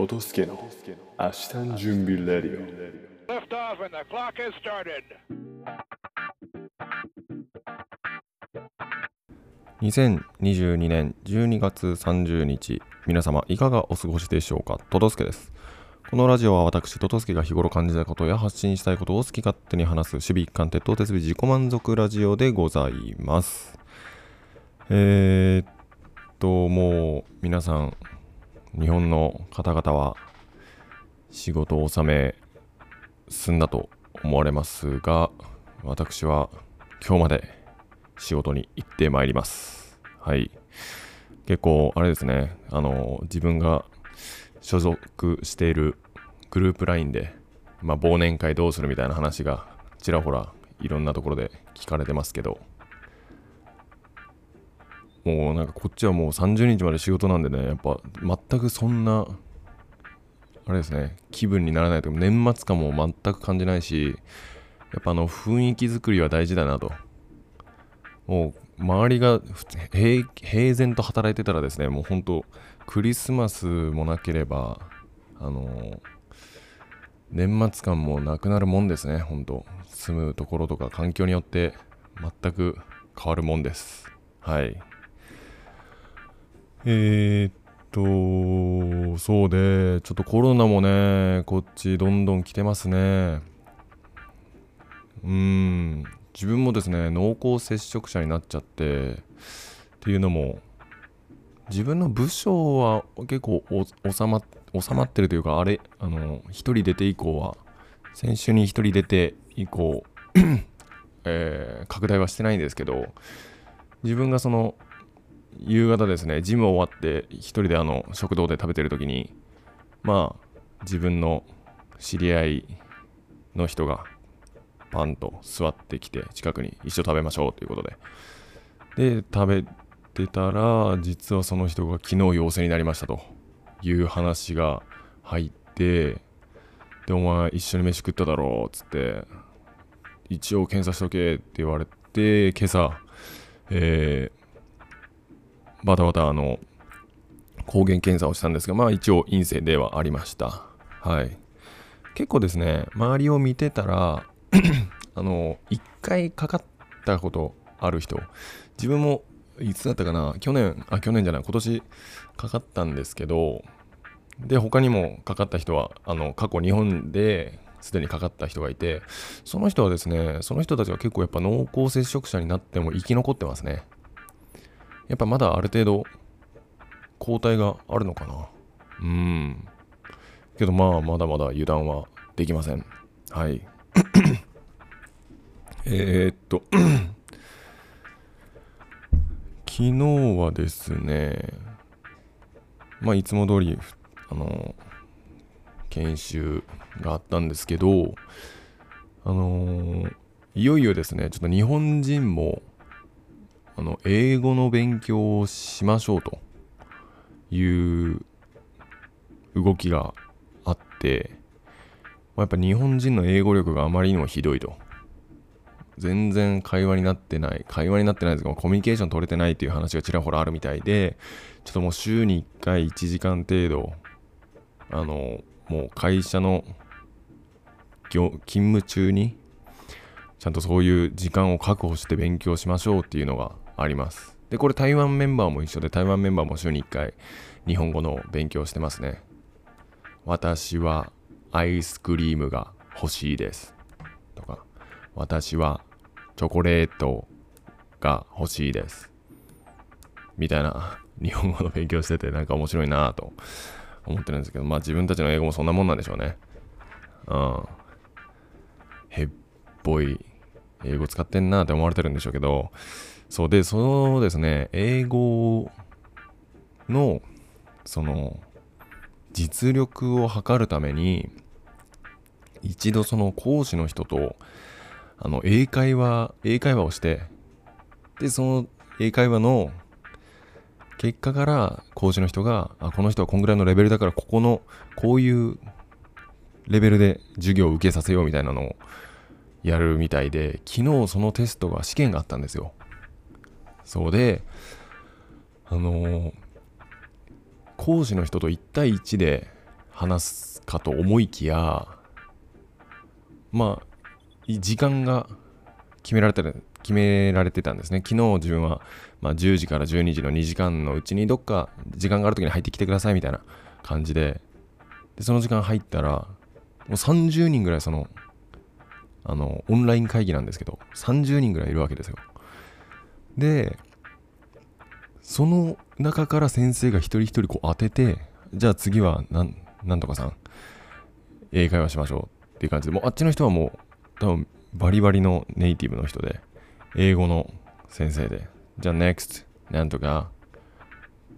トトスケの明日の準備レディオ。Lift off and the clock has started. 2022年12月30日皆様いかがお過ごしでしょうか？トトスケです。このラジオは私トトスケが日頃感じたことや発信したいことを好き勝手に話す守備一貫徹頭徹尾自己満足ラジオでございます。えー、っともう皆さん日本の方々は仕事を納め済んだと思われますが私は今日まで仕事に行ってまいります。はい。結構あれですね。あの自分が所属しているグループ LINE で、まあ、忘年会どうするみたいな話がちらほらいろんなところで聞かれてますけどもうなんかこっちはもう30日まで仕事なんでねやっぱ全くそんなあれですね気分にならないと年末感も全く感じないしやっぱあの雰囲気作りは大事だなと。もう周りが平平然と働いてたらですねもう本当クリスマスもなければあの年末感もなくなるもんですね本当。住むところとか環境によって全く変わるもんです。はい。えー、っとそうでちょっとコロナもねこっちどんどん来てますね。うん。自分もですね濃厚接触者になっちゃってっていうのも自分の部署は結構収ま収まってるというかあれあの1人出て以降は先週に1人出て以降 えー、拡大はしてないんですけど自分がその夕方ですねジム終わって1人であの食堂で食べてる時にまあ自分の知り合いの人がパンと座ってきて近くに一緒食べましょうということで。で食べてたら実はその人が昨日陽性になりましたと。いう話が入ってでお前一緒に飯食っただろうっつって一応検査しとけって言われて今朝えー、バタバタあの抗原検査をしたんですがまあ一応陰性ではありました。はい。結構ですね周りを見てたら あの1回かかったことある人自分もいつだったかな去年あ去年じゃない今年かかったんですけどで他にもかかった人はあの過去日本ですでにかかった人がいてその人はですねその人たちは結構やっぱ濃厚接触者になっても生き残ってますね。やっぱまだある程度抗体があるのかな。うん。けどまあまだまだ油断はできません。はい。えー、っと 昨日はですねまあいつも通りあの研修があったんですけどあのー、いよいよですねちょっと日本人もあの英語の勉強をしましょうという動きがあって、まあ、やっぱ日本人の英語力があまりにもひどいと。全然会話になってない。会話になってないですがコミュニケーション取れてないっていう話がちらほらあるみたいでちょっともう週に1回1時間程度あのもう会社の勤務中にちゃんとそういう時間を確保して勉強しましょうっていうのがありますでこれ台湾メンバーも一緒で台湾メンバーも週に1回日本語の勉強してますね私はアイスクリームが欲しいですとか私はチョコレートが欲しいです。みたいな 日本語の勉強しててなんか面白いなぁと思ってるんですけど、まあ自分たちの英語もそんなもんなんでしょうね。うん。へっぽい英語使ってんなって思われてるんでしょうけど、そうで、そのですね、英語のその実力を測るために一度その講師の人とあの英会話英会話をしてでその英会話の結果から講師の人があこの人はこんぐらいのレベルだからここのこういうレベルで授業を受けさせようみたいなのをやるみたいで昨日そのテストが試験があったんですよ。そうであのー、講師の人と1対1で話すかと思いきやまあ時間が決められてる決められてたんですね。昨日自分は、まあ、10時から12時の2時間のうちにどっか時間がある時に入ってきてくださいみたいな感じででその時間入ったらもう30人ぐらいそのあのオンライン会議なんですけど30人ぐらいいるわけですよ。でその中から先生が一人一人こう当ててじゃあ次はなんとかさん英会話しましょうっていう感じでもうあっちの人はもう多分バリバリのネイティブの人で英語の先生でじゃあ NEXT なんとか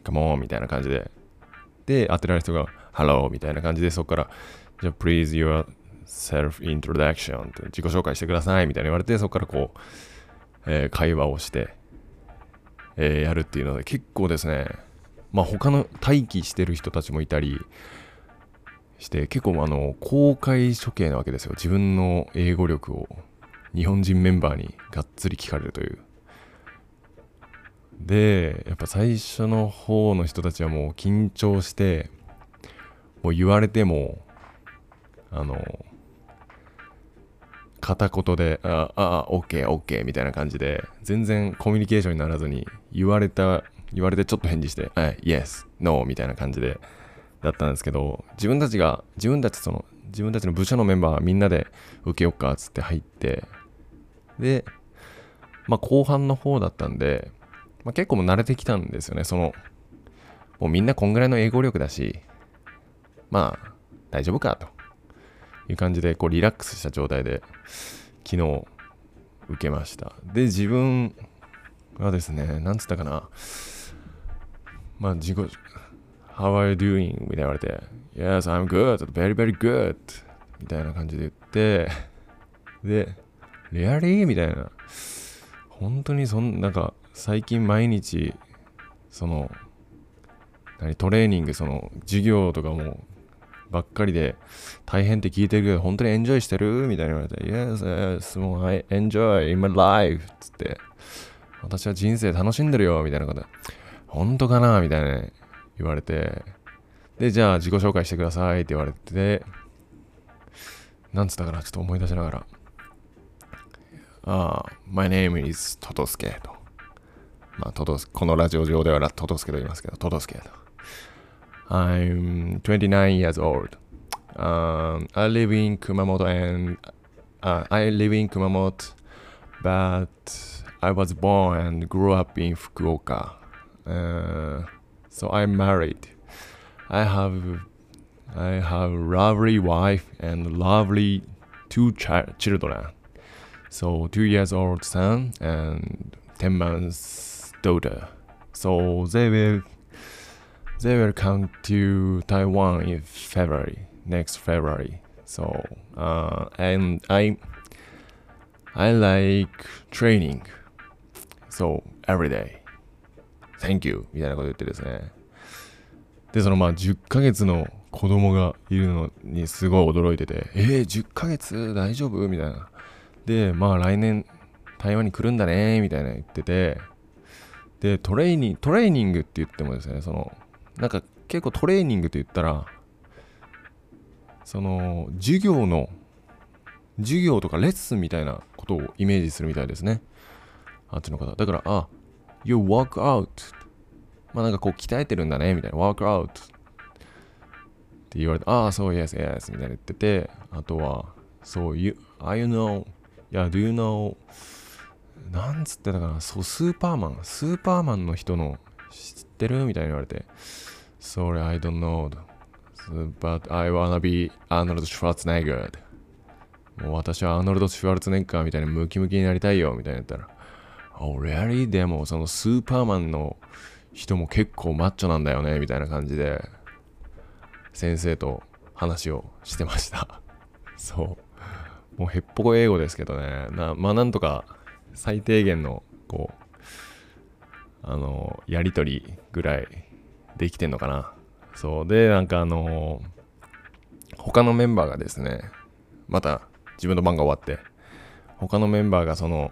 Come on みたいな感じでで当てられる人が Hello みたいな感じでそこからじゃあ Please your self introduction って自己紹介してくださいみたいな言われてそこからこう、えー会話をして、えーやるっていうので結構ですね。まあ他の待機してる人たちもいたりして結構あの公開処刑なわけですよ。自分の英語力を日本人メンバーにがっつり聞かれるという。でやっぱ最初の方の人たちはもう緊張してもう言われてもあの片言で「ああ、オッケー、オッケー」みたいな感じで全然コミュニケーションにならずに言われた言われてちょっと返事して「はい、Yes、No」みたいな感じでだったんですけど自分たちが自分たちその自分たちの部署のメンバーみんなで受けよっかつって入ってでまあ後半の方だったんで、まあ、結構も慣れてきたんですよね。そのもうみんなこんぐらいの英語力だしまあ大丈夫かと。いう感じでこうリラックスした状態で昨日受けました。で自分はですねなんつったかな。まあ自己 How are you doing? みたいに言われて Yes, I'm good, very very good. みたいな感じで言ってで Really? みたいな。本当にそんなんか最近毎日その何トレーニングその授業とかもばっかりで大変って聞いてるけど本当にエンジョイしてる？みたいに言われて Yes, yes, もう I enjoy in my life つって。私は人生楽しんでるよみたいなこと。本当かな？みたいな言われて。でじゃあ自己紹介してくださいって言われて。なんつったかな？ちょっと思い出しながら。ああ My name is トトスケと。まあトトスこのラジオ上ではトトスケと言いますけどトトスケと。I'm 29 years old. Um, I live in Kumamoto and uh, I live in Kumamoto, but I was born and grew up in Fukuoka. Uh, so I'm married. I have I have lovely wife and lovely two chi- children. So two years old son and ten months daughter. So they will they will come to Taiwan in February, next February. So, uh, and I, I like training. So every day. Thank you. みたいなこと言ってですね。で、そのまあ10ヶ月の子供がいるのにすごい驚いてて、えー、10ヶ月大丈夫？みたいな。で、まあ来年台湾に来るんだね？みたいな言ってて、で、トレーニング、トレーニングって言ってもですね、その、なんか結構トレーニングと言ったらその授業の授業とかレッスンみたいなことをイメージするみたいですね。あっちの方。だからあ You work out まあなんかこう鍛えてるんだねみたいな。work out って言われてああそう yes yes みたいな言っててあとはそう you I know いや do you know なんつってたかな。そうスーパーマン。スーパーマンの人の知ってる？みたいに言われて Sorry, I don't know. But I wanna be Arnold Schwarzenegger. もう私はアーノルド・シュワルツネッガーみたいにムキムキになりたいよみたいになったら Oh, really? でもそのスーパーマンの人も結構マッチョなんだよねみたいな感じで先生と話をしてました。そう。もうへっぽこ英語ですけどね。なまあなんとか最低限のこうあのやりとりぐらいできてんのかなそうでなんかあの他のメンバーがですねまた自分の番が終わって他のメンバーがその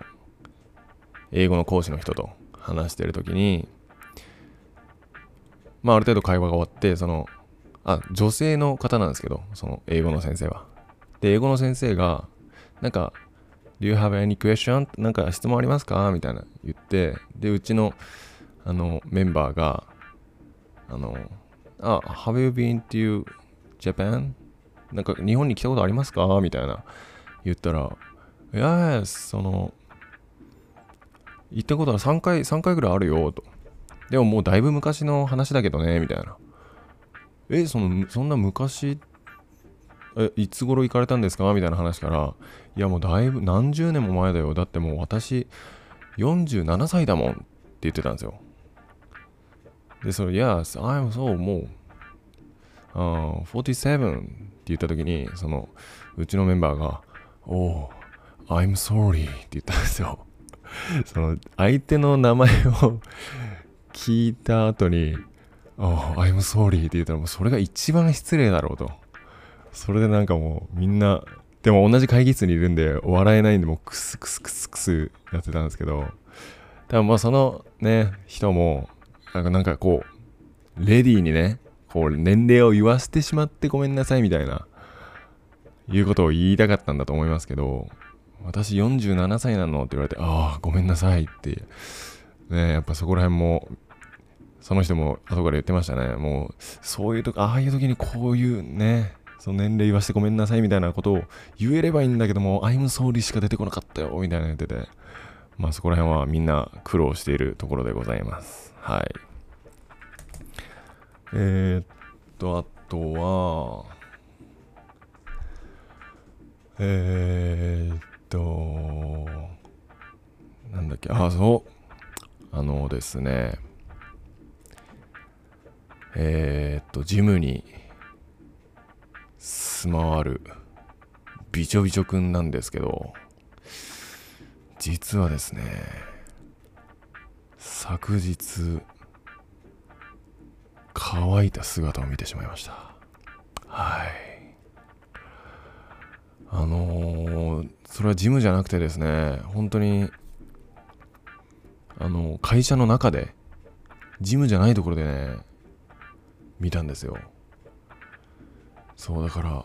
英語の講師の人と話してる時にまあある程度会話が終わってそのあ、女性の方なんですけど、その英語の先生は。で、英語の先生が、なんか、Do you have any question? なんか質問ありますか？みたいな言って、で、うちの、あの、メンバーが、あの、あ、Have you been to Japan? なんか日本に来たことありますか？みたいな言ったら、Yes, その、行ったことは3回、3回ぐらいあるよ、と。でももうだいぶ昔の話だけどね、みたいな。え、その、そんな昔って、え、いつ頃行かれたんですか？みたいな話から、いやもうだいぶ何十年も前だよ。だってもう私、47歳だもんって言ってたんですよ。で、それ、Yes, I'm so もう、あー47って言った時に、その、うちのメンバーが、Oh, I'm sorry って言ったんですよ。その、相手の名前を 聞いた後に、Oh, I'm sorry って言ったら、もうそれが一番失礼だろうと。それでなんかもうみんな、でも同じ会議室にいるんで笑えないんで、もうクスクスクスクスやってたんですけど、多分まあそのね、人も、なんかなんかこう、レディーにね、こう年齢を言わせてしまってごめんなさいみたいな、いうことを言いたかったんだと思いますけど、私47歳なのって言われて、ああ、ごめんなさいって、ね、やっぱそこら辺も、その人も後から言ってましたね。もう、そういう時、ああいう時にこういうね、その年齢言わせてごめんなさいみたいなことを言えればいいんだけども、I'm sorry しか出てこなかったよ、みたいなの言ってて、まあそこら辺はみんな苦労しているところでございます。はい。えー、っと、あとは、えー、っと、なんだっけ、あ、そう。あのですね、えー、っと、ジムに住まわるびちょびちょくんなんですけど、実はですね、昨日、乾いた姿を見てしまいました。はい。あのーそれはジムじゃなくてですね、本当に、あの会社の中で、ジムじゃないところでね、見たんですよ。そうだから、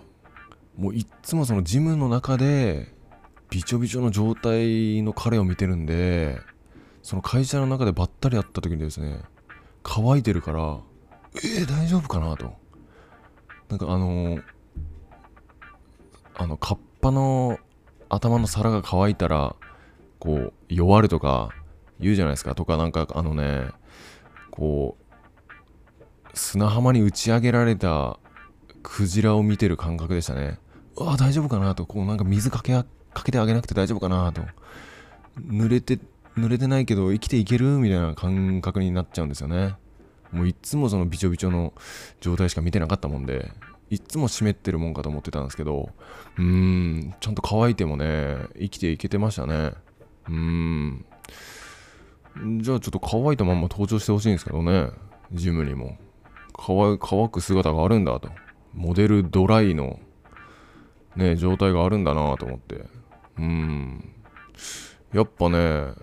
もういっつもそのジムの中で、びちょびちょの状態の彼を見てるんで、その会社の中でばったり会った時にですね、乾いてるから、えー、大丈夫かなと。なんかあのあの、カッパの頭の皿が乾いたら、こう、弱るとか言うじゃないですか。とか、なんかあのね、こう、砂浜に打ち上げられたクジラを見てる感覚でしたね。うわ、大丈夫かなと。こう、なんか水かけかけてあげなくて大丈夫かなと。濡れて、濡れてないけど生きていけるみたいな感覚になっちゃうんですよね。もういっつもそのびちょびちょの状態しか見てなかったもんで、いっつも湿ってるもんかと思ってたんですけど、うーん、ちゃんと乾いてもね、生きていけてましたね。うーん。じゃあちょっと乾いたまま登場してほしいんですけどね、ジムにも。乾く姿があるんだと。モデルドライの、ね、状態があるんだなと思って。うん。やっぱね、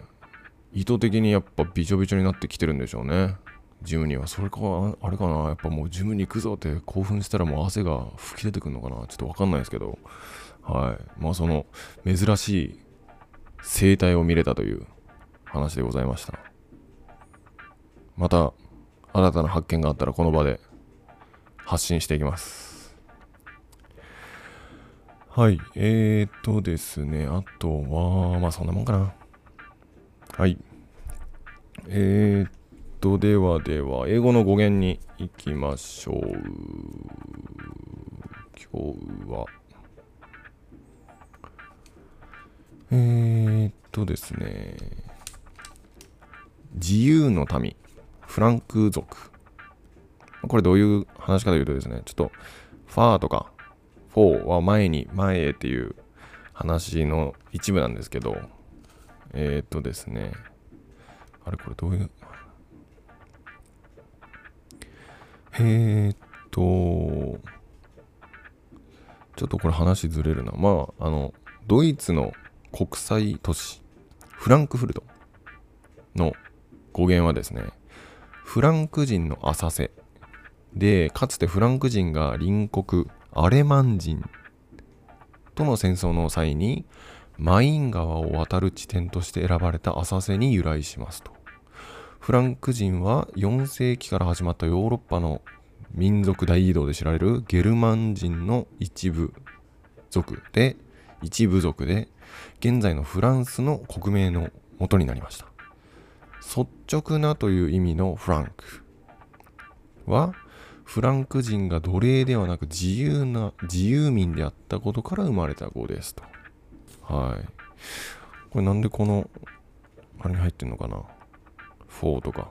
意図的にやっぱびちょびちょになってきてるんでしょうね。ジムには。それか、あれかな。やっぱもうジムに行くぞって興奮したらもう汗が吹き出てくるのかな。ちょっとわかんないですけど。はい。まあその珍しい生態を見れたという話でございました。また新たな発見があったらこの場で発信していきます。はい。えーとですね。あとは、まあそんなもんかな。はい。えーと、ではでは、英語の語源に行きましょう。今日は、えーとですね、自由の民、フランク族。これどういう話かというとですね、ちょっと、ファーとか、フォーは前に、前へっていう話の一部なんですけど、えーとですね、あれこれどういう、えーっと、ちょっとこれ話ずれるな。まあ、あの、ドイツの国際都市、フランクフルトの語源はですね、フランク人の浅瀬でかつてフランク人が隣国アレマン人との戦争の際にマイン川を渡る地点として選ばれた浅瀬に由来しますと。フランク人は4世紀から始まったヨーロッパの民族大移動で知られるゲルマン人の一部族で一部族で現在のフランスの国名の元になりました。率直なという意味のフランクはフランク人が奴隷ではなく自由な自由民であったことから生まれた語ですと。はい。これなんでこのあれに入ってんのかな？4とか。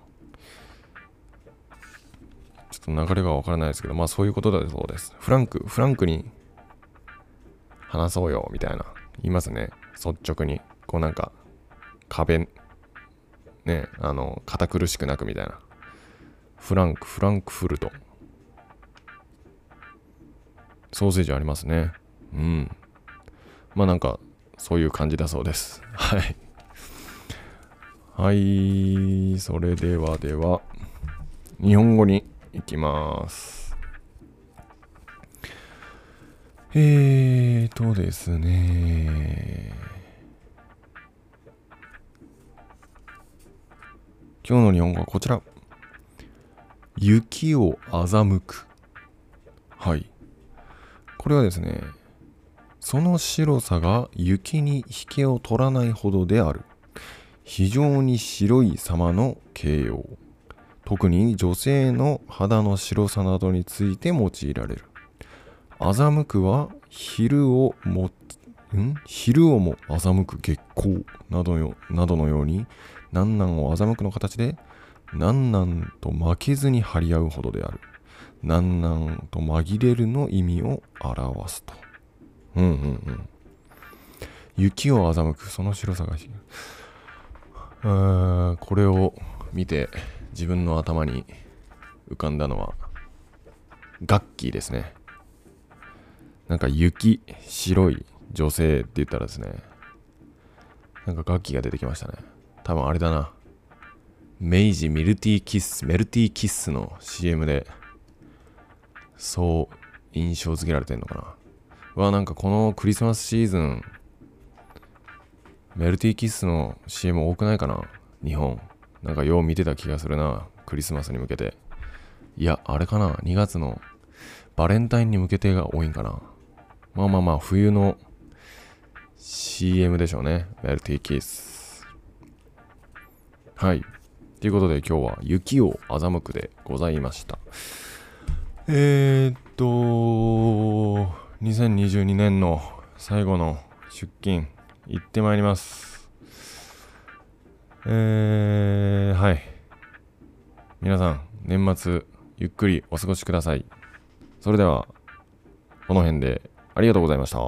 ちょっと流れがわからないですけどまあそういうことだそうです。フランクフランクに話そうよみたいな。言いますね。率直に。こうなんか壁ねあの堅苦しくなくみたいな。フランクフランクフルト。ソーセージありますね。うん。まあなんかそういう感じだそうです。はい。はい。それではでは日本語に行きます。えーとですね。今日の日本語はこちら。雪を欺く。はい。これはですねその白さが雪に引けを取らないほどである。非常に白い様の形容。特に女性の肌の白さなどについて用いられる。欺くは昼をもん？昼をも欺く月光などよなどのように南南を欺くの形で南南と負けずに張り合うほどである。南南と紛れるの意味を表すと。うんうんうん。雪を欺くその白さがあーこれを見て自分の頭に浮かんだのはガッキーですね。なんか雪白い女性って言ったらですねなんかガッキーが出てきましたね。多分あれだな。明治ミルティーキッスメルティーキッスの CM でそう印象付けられてんのかな。うわなんかこのクリスマスシーズンメルティーキッスの CM 多くないかな。日本。なんかよう見てた気がするなクリスマスに向けて。いやあれかな2月のバレンタインに向けてが多いんかな。まあまあまあ冬の CM でしょうねメルティーキッス。はい。ということで今日は雪を欺くでございました。えー、っと2022年の最後の出勤行ってまいります。えー、はい。皆さん年末ゆっくりお過ごしください。それではこの辺でありがとうございました。